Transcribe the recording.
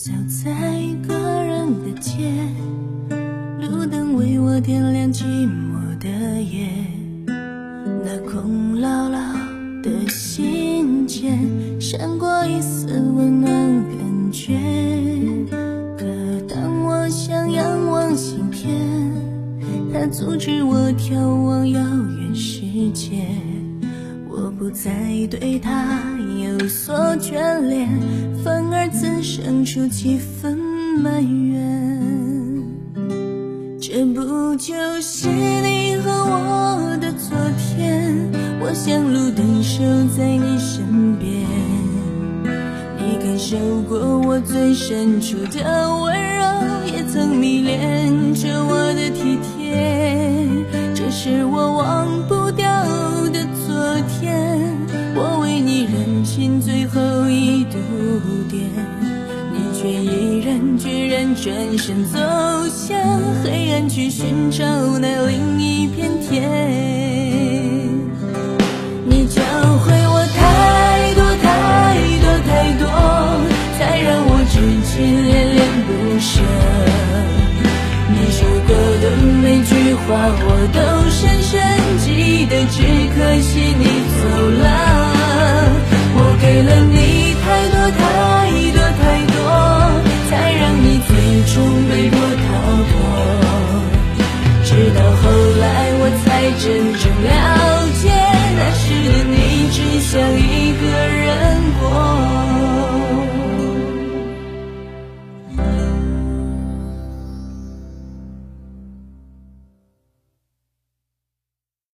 走在个人的街，路灯为我点亮寂寞的夜。那空落落的心间，闪过一丝温暖感觉。可当我想仰望星天，它阻止我眺望遥远世界。我不再对他有所眷恋，反而滋生出几分埋怨。这不就是你和我的昨天？我像路灯守在你身边，你感受过我最深处的温柔，也曾迷恋着我的体贴。这是我忘不你却毅然决然转身走向黑暗，去寻找那另一片天。你教会我太多太多太多，才让我至今恋恋不舍。你说过的每句话，我都深深记得，只可惜你。真正了。